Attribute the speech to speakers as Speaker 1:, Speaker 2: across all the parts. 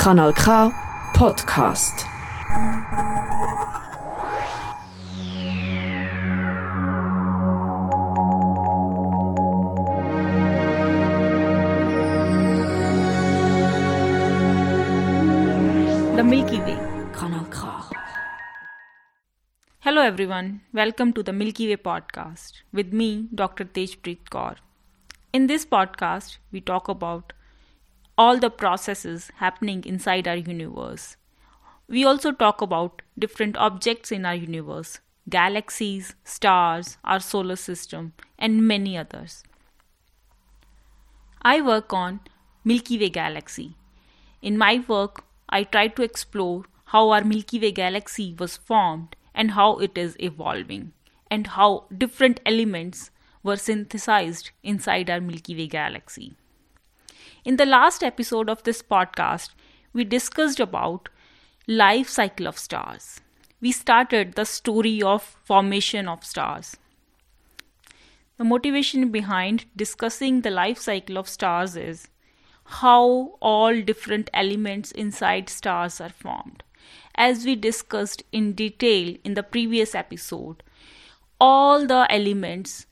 Speaker 1: Kanal K Podcast.
Speaker 2: The Milky Way, Kanal K. Hello everyone, welcome to the Milky Way podcast with me, Dr. Tejpreet Kaur. In this podcast, we talk about all the processes happening inside our universe. We also talk about different objects in our universe, galaxies, stars, our solar system, and many others. I work on Milky Way galaxy. In my work, I try to explore how our Milky Way galaxy was formed and how it is evolving, and how different elements were synthesized inside our Milky Way galaxy. In the last episode of this podcast, we discussed about life cycle of stars. We started the story of formation of stars. The motivation behind discussing the life cycle of stars is how all different elements inside stars are formed. As we discussed in detail in the previous episode, all the elements,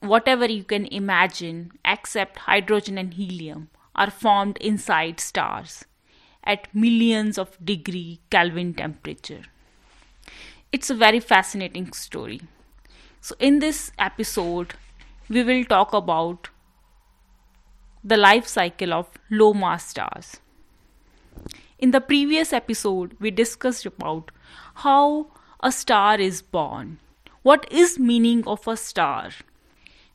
Speaker 2: whatever you can imagine, except hydrogen and helium, are formed inside stars at millions of degree Kelvin temperature. It's a very fascinating story. So, in this episode, we will talk about the life cycle of low mass stars. In the previous episode, we discussed about how a star is born. What is meaning of a star?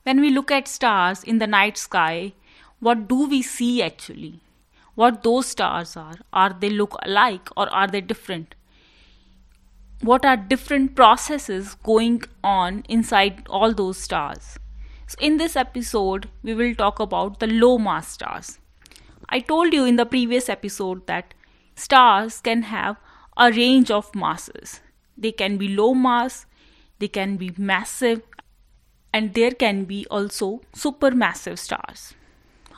Speaker 2: When we look at stars in the night sky, what do we see actually? What those stars are? Are they look alike or are they different? What are different processes going on inside all those stars? So, in this episode, we will talk about the low mass stars. I told you in the previous episode that stars can have a range of masses. They can be low mass, they can be massive, and there can be also supermassive stars.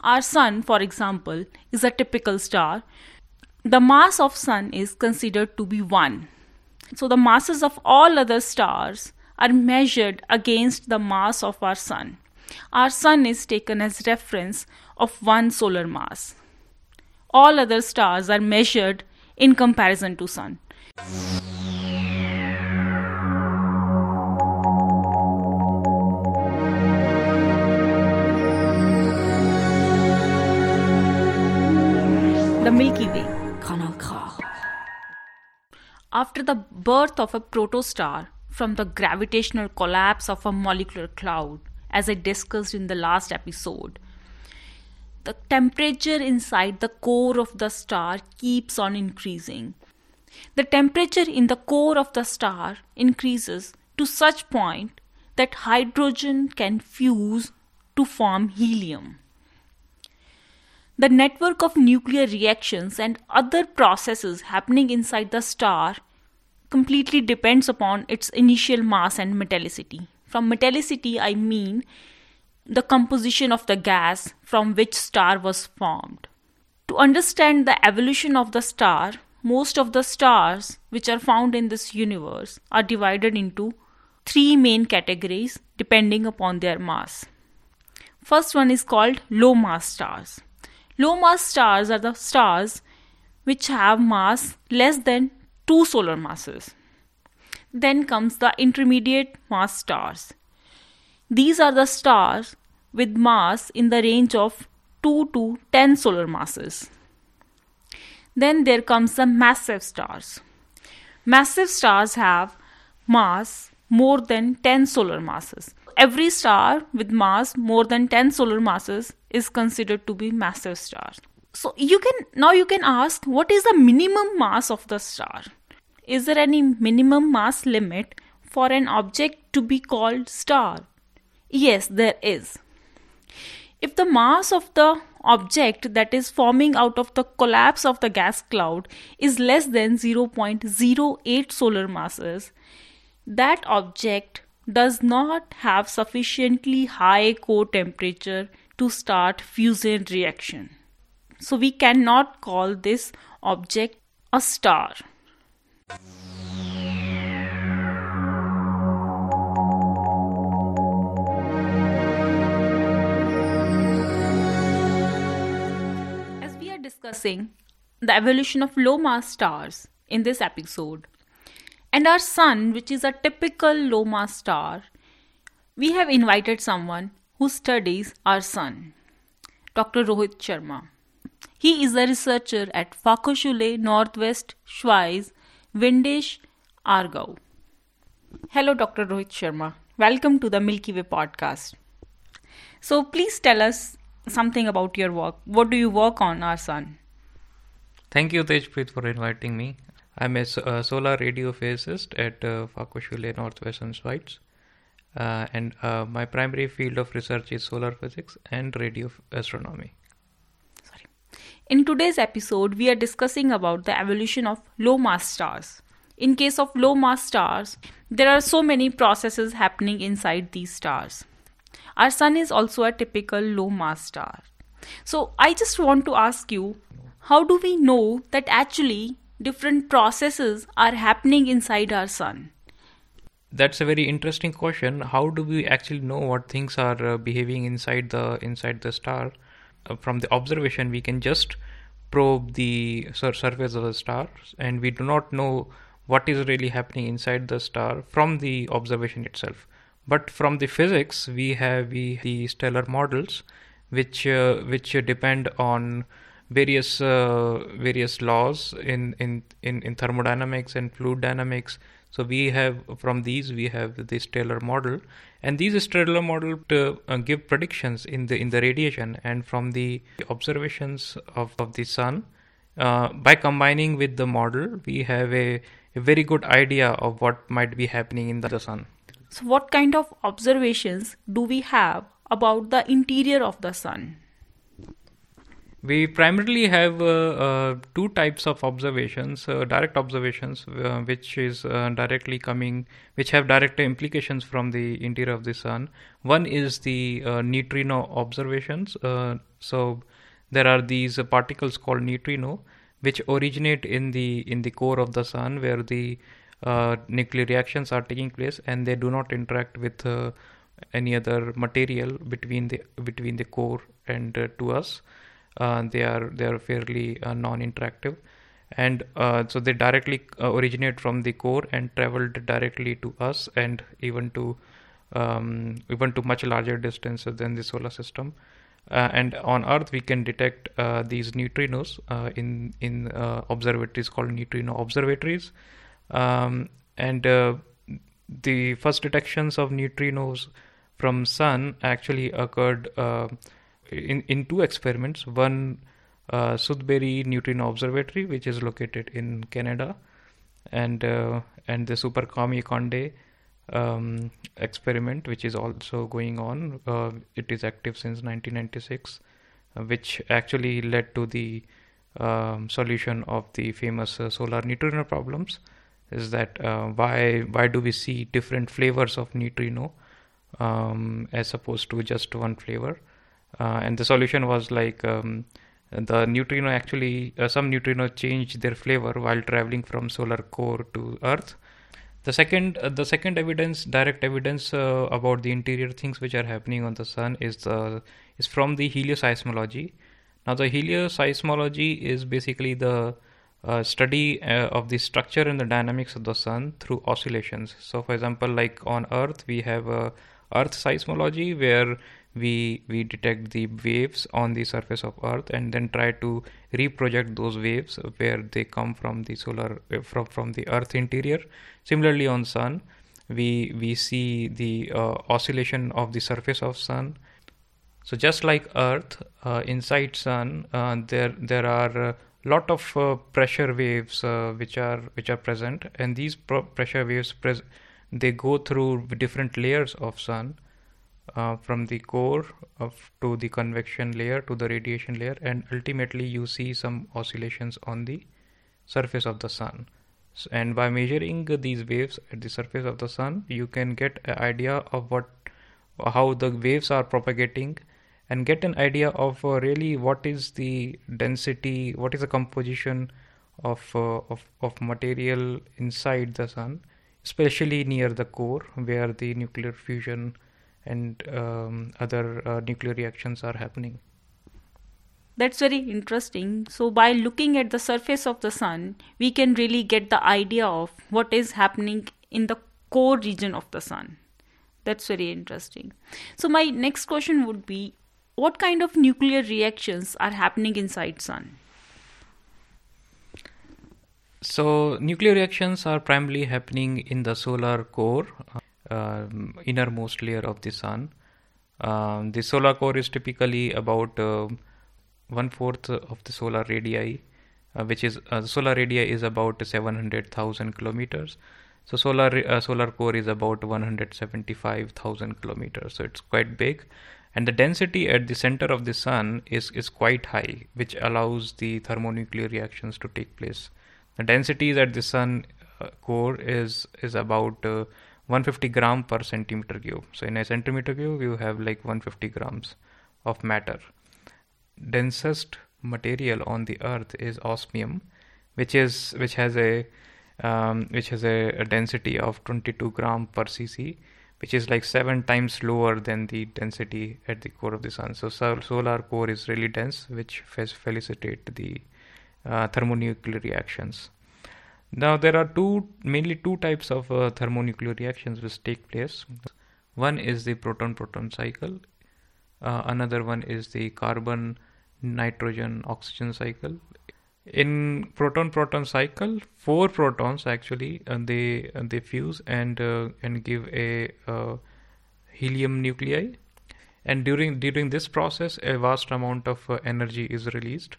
Speaker 2: Our sun, for example, is a typical star. The mass of sun is considered to be 1. So the masses of all other stars are measured against the mass of our sun. Our sun is taken as reference of one solar mass. All other stars are measured in comparison to sun. Milky Way,
Speaker 1: Kanal K.
Speaker 2: After the birth of a protostar from the gravitational collapse of a molecular cloud, as I discussed in the last episode, the temperature inside the core of the star keeps on increasing. The temperature in the core of the star increases to such point that hydrogen can fuse to form helium. The network of nuclear reactions and other processes happening inside the star completely depends upon its initial mass and metallicity. From metallicity, I mean the composition of the gas from which star was formed. To understand the evolution of the star, most of the stars which are found in this universe are divided into three main categories depending upon their mass. First one is called low mass stars. Low mass stars are the stars which have mass less than 2 solar masses. Then comes the intermediate mass stars. These are the stars with mass in the range of 2 to 10 solar masses. Then there comes the massive stars. Massive stars have mass more than 10 solar masses. Every star with mass more than 10 solar masses is considered to be massive star. So you can now you can ask what is the minimum mass of the star? Is there any minimum mass limit for an object to be called star? Yes, there is. If the mass of the object that is forming out of the collapse of the gas cloud is less than 0.08 solar masses, that object does not have sufficiently high core temperature to start fusion reaction. So we cannot call this object, a star. As we are discussing the evolution of low mass stars in this episode, and our sun, which is a typical low mass star, we have invited someone who studies our sun, Dr. Rohit Sharma. He is a researcher at Fachhochschule Northwest Schweiz, Windisch, Aargau. Hello, Dr. Rohit Sharma. Welcome to the Milky Way podcast. So, please tell us something about your work. What do you work on, our sun?
Speaker 3: Thank you, Tejpreet, for inviting me. I'm a uh, solar radio physicist at uh, Fachhochschule Northwestern Schweiz. Uh, and uh, my primary field of research is solar physics and radio astronomy.
Speaker 2: Sorry. In today's episode, we are discussing about the evolution of low mass stars. In case of low mass stars, there are so many processes happening inside these stars. Our sun is also a typical low mass star. So, I just want to ask you how do we know that actually different processes are happening inside our sun?
Speaker 3: That's a very interesting question. How do we actually know what things are uh, behaving inside the inside the star? Uh, from the observation, we can just probe the sur- surface of the star, and we do not know what is really happening inside the star from the observation itself. But from the physics, we have we, the stellar models, which uh, which depend on various uh, various laws in, in in in thermodynamics and fluid dynamics so we have from these we have the stellar model, and these stellar model to, uh, give predictions in the in the radiation and from the observations of, of the sun. Uh, by combining with the model, we have a, a very good idea of what might be happening in the sun.
Speaker 2: So, what kind of observations do we have about the interior of the sun?
Speaker 3: We primarily have uh, uh, two types of observations: uh, direct observations, uh, which is uh, directly coming, which have direct implications from the interior of the sun. One is the uh, neutrino observations. so there are these particles called neutrino, which originate in the in the core of the sun, where the nuclear reactions are taking place, and they do not interact with any other material between the between the core and to us. Uh, they are they are fairly uh, non-interactive. And uh, so they directly originate from the core and traveled directly to us and even to um, even to much larger distances than the solar system. Uh, and on earth we can detect uh, these neutrinos uh, in in observatories called neutrino observatories. Um, and the first detections of neutrinos from sun actually occurred in, in two experiments one uh, Sudbury Neutrino Observatory, which is located in Canada, and uh, and the Super Kamiokande um, experiment, which is also going on. Uh, it is active since 1996, uh, which actually led to the um, solution of the famous uh, solar neutrino problems. Is that uh, why why do we see different flavors of neutrino um, as opposed to just one flavor? Uh, and the solution was like um, the neutrino actually uh, some neutrino changed their flavor while traveling from solar core to earth. The second uh, the second evidence direct evidence uh, about the interior things which are happening on the sun is is from the helioseismology. Now the helioseismology is basically the uh, study uh, of the structure and the dynamics of the sun through oscillations. So for example like on earth we have earth seismology where we we detect the waves on the surface of earth and then try to reproject those waves where they come from the solar uh, from from the earth interior. Similarly on sun we we see the uh, oscillation of the surface of sun. So just like earth uh, inside sun uh, there there are lot of uh, pressure waves uh, which are which are present. And these pressure waves pres- they go through different layers of sun uh, from the core of to the convection layer to the radiation layer and ultimately you see some oscillations on the surface of the sun. So, and by measuring these waves at the surface of the sun you can get an idea of what how the waves are propagating and get an idea of uh, really what is the density what is the composition of, uh, of, of material inside the sun, especially near the core where the nuclear fusion and um, other uh, nuclear reactions are happening.
Speaker 2: That's very interesting. So, by looking at the surface of the sun, we can really get the idea of what is happening in the core region of the sun. That's very interesting. So, my next question would be what kind of nuclear reactions are happening inside sun?
Speaker 3: So, nuclear reactions are primarily happening in the solar core, innermost layer of the sun. Um, the solar core is typically about uh, one fourth of the solar radii, uh, which is uh, the solar radii is about 700,000 kilometers. So solar uh, solar core is about 175,000 kilometers. So it's quite big, and the density at the center of the sun is is quite high, which allows the thermonuclear reactions to take place. The densities at the sun uh, core is is about uh, 150 gram per centimeter cube. So in a centimeter cube, you have like 150 grams of matter. Densest material on the Earth is osmium, which is which has a um, which has a, a, density of 22 gram per cc, which is like seven times lower than the density at the core of the sun. So solar core is really dense, which facilitate the uh, thermonuclear reactions. Now there are two mainly two types of uh, thermonuclear reactions which take place. One is the proton-proton cycle. Uh, another one is the carbon nitrogen oxygen cycle. In proton-proton cycle, four protons actually uh, they uh, they fuse and uh, and give a uh, helium nuclei. And during during this process, a vast amount of energy is released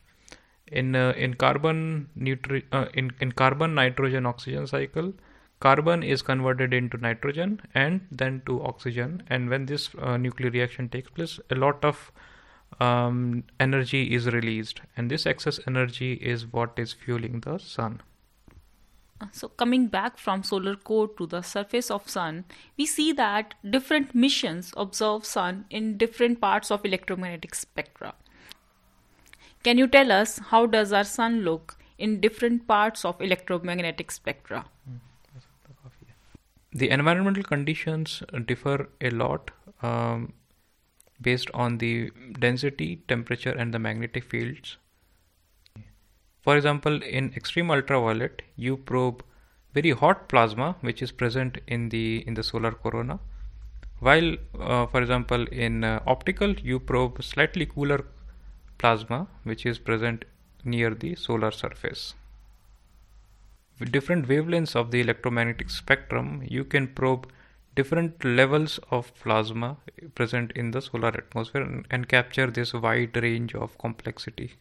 Speaker 3: in uh, in carbon nutri- uh, in in carbon nitrogen oxygen cycle carbon is converted into nitrogen and then to oxygen. And when this uh, nuclear reaction takes place a lot of um, energy is released. And this excess energy is what is fueling the sun.
Speaker 2: So coming back from solar core to the surface of sun we see that different missions observe sun in different parts of electromagnetic spectra can you tell us how does our sun look in different parts of electromagnetic spectra?
Speaker 3: The environmental conditions differ a lot um, based on the density, temperature, and the magnetic fields. For example, in extreme ultraviolet, you probe very hot plasma which is present in the in the solar corona while uh, for example in uh, optical you probe slightly cooler plasma which is present near the solar surface. With different wavelengths of the electromagnetic spectrum, you can probe different levels of plasma present in the solar atmosphere and, and capture this wide range of complexity.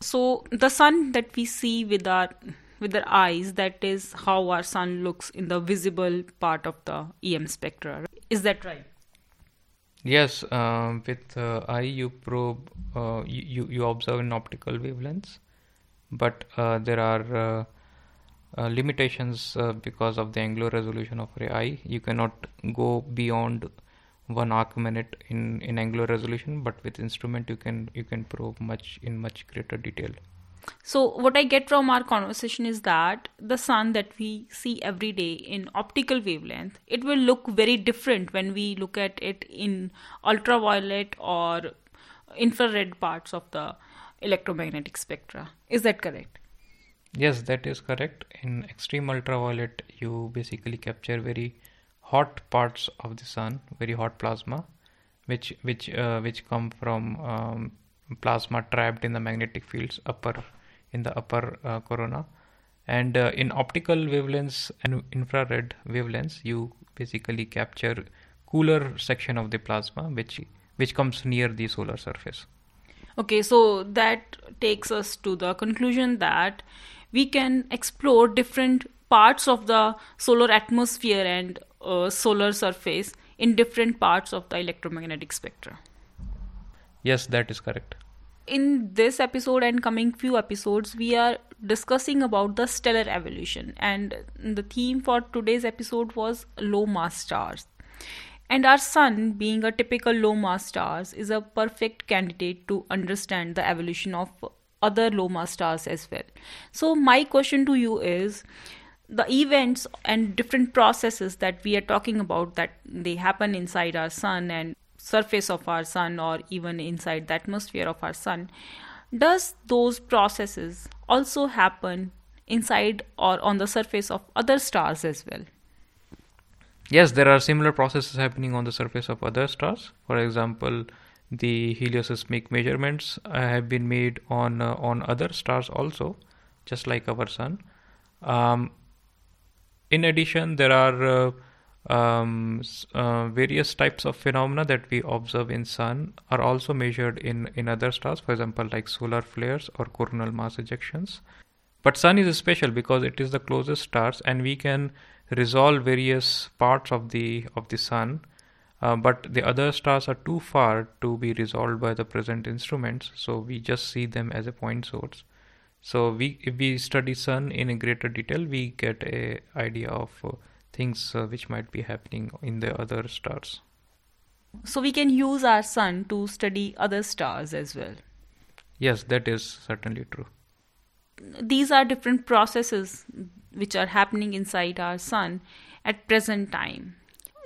Speaker 2: So the sun that we see with our with our eyes, that is how our sun looks in the visible part of the EM spectra. Is that right?
Speaker 3: Yes, um, with uh, eye you probe, uh, you, you observe in optical wavelengths, but uh, there are uh, uh, limitations uh, because of the angular resolution of your eye. You cannot go beyond one arc minute in, in angular resolution, but with instrument you can you can probe much in much greater detail.
Speaker 2: So, what I get from our conversation is that the sun that we see every day in optical wavelength, it will look very different when we look at it in ultraviolet or infrared parts of the electromagnetic spectra. Is that correct?
Speaker 3: Yes, that is correct. In extreme ultraviolet, you basically capture very hot parts of the sun, very hot plasma, which which uh, which come from um, plasma trapped in the magnetic fields upper in the upper uh, corona. And uh, in optical wavelengths and infrared wavelengths you basically capture cooler section of the plasma which which comes near the solar surface.
Speaker 2: Okay so that takes us to the conclusion that we can explore different parts of the solar atmosphere and uh, solar surface in different parts of the electromagnetic spectra.
Speaker 3: Yes, that is correct.
Speaker 2: In this episode and coming few episodes, we are discussing about the stellar evolution, and the theme for today's episode was low mass stars. And our sun, being a typical low mass stars is a perfect candidate to understand the evolution of other low mass stars as well. So, my question to you is the events and different processes that we are talking about that they happen inside our sun and surface of our sun or even inside the atmosphere of our sun does those processes also happen inside or on the surface of other stars as well?
Speaker 3: Yes there are similar processes happening on the surface of other stars. For example the helioseismic measurements have been made on uh, on other stars also just like our sun. Um, in addition there are uh, um, uh, various types of phenomena that we observe in sun are also measured in in other stars for example like solar flares or coronal mass ejections. But sun is special because it is the closest stars and we can resolve various parts of the of the sun. Uh, but the other stars are too far to be resolved by the present instruments so we just see them as a point source. So we if we study sun in a greater detail we get a idea of uh, things uh, which might be happening in the other stars.
Speaker 2: So we can use our sun to study other stars as well.
Speaker 3: Yes that is certainly true.
Speaker 2: These are different processes which are happening inside our sun at present time.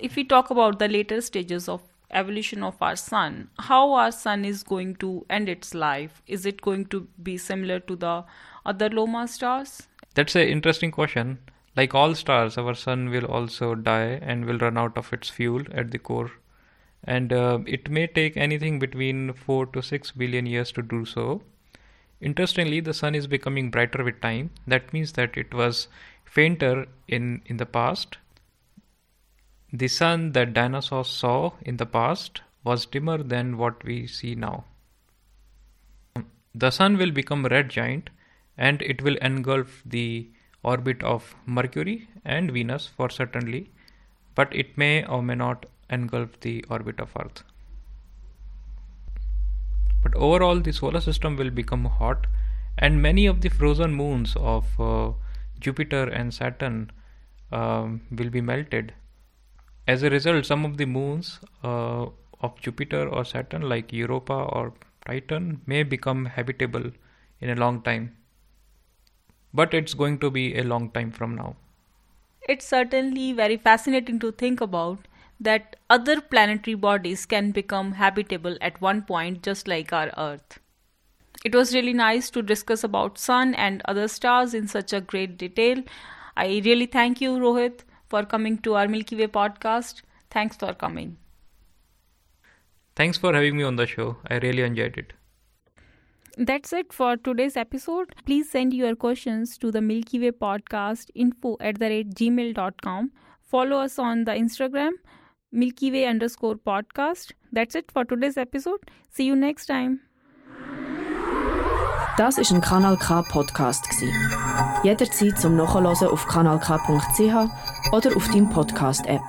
Speaker 2: If we talk about the later stages of evolution of our sun how our sun is going to end its life? Is it going to be similar to the other low mass stars?
Speaker 3: That's an interesting question like all stars our sun will also die and will run out of its fuel at the core. And uh, it may take anything between 4 to 6 billion years to do so. Interestingly the sun is becoming brighter with time. That means that it was fainter in in the past. The sun that dinosaurs saw in the past was dimmer than what we see now. The sun will become a red giant and it will engulf the orbit of Mercury and Venus for certainly, but it may or may not engulf the orbit of Earth. But overall, the solar system will become hot, and many of the frozen moons of uh, Jupiter and Saturn um, will be melted as a result, some of the moons uh, of Jupiter or Saturn, like Europa or Titan, may become habitable in a long time. But it's going to be a long time from now.
Speaker 2: It's certainly very fascinating to think about that other planetary bodies can become habitable at one point, just like our Earth. It was really nice to discuss about Sun and other stars in such a great detail. I really thank you, Rohit for coming to our Milky Way podcast. Thanks for coming.
Speaker 3: Thanks for having me on the show. I really enjoyed it.
Speaker 2: That's it for today's episode. Please send your questions to the Milky Way podcast info at the rate gmail.com. Follow us on the Instagram Milky Way underscore podcast. That's it for today's episode. See you next time.
Speaker 1: Das ist ein Kanal K Podcast gsi. Jederzeit zum Nachhören auf kanalk.ch oder auf deinem Podcast App.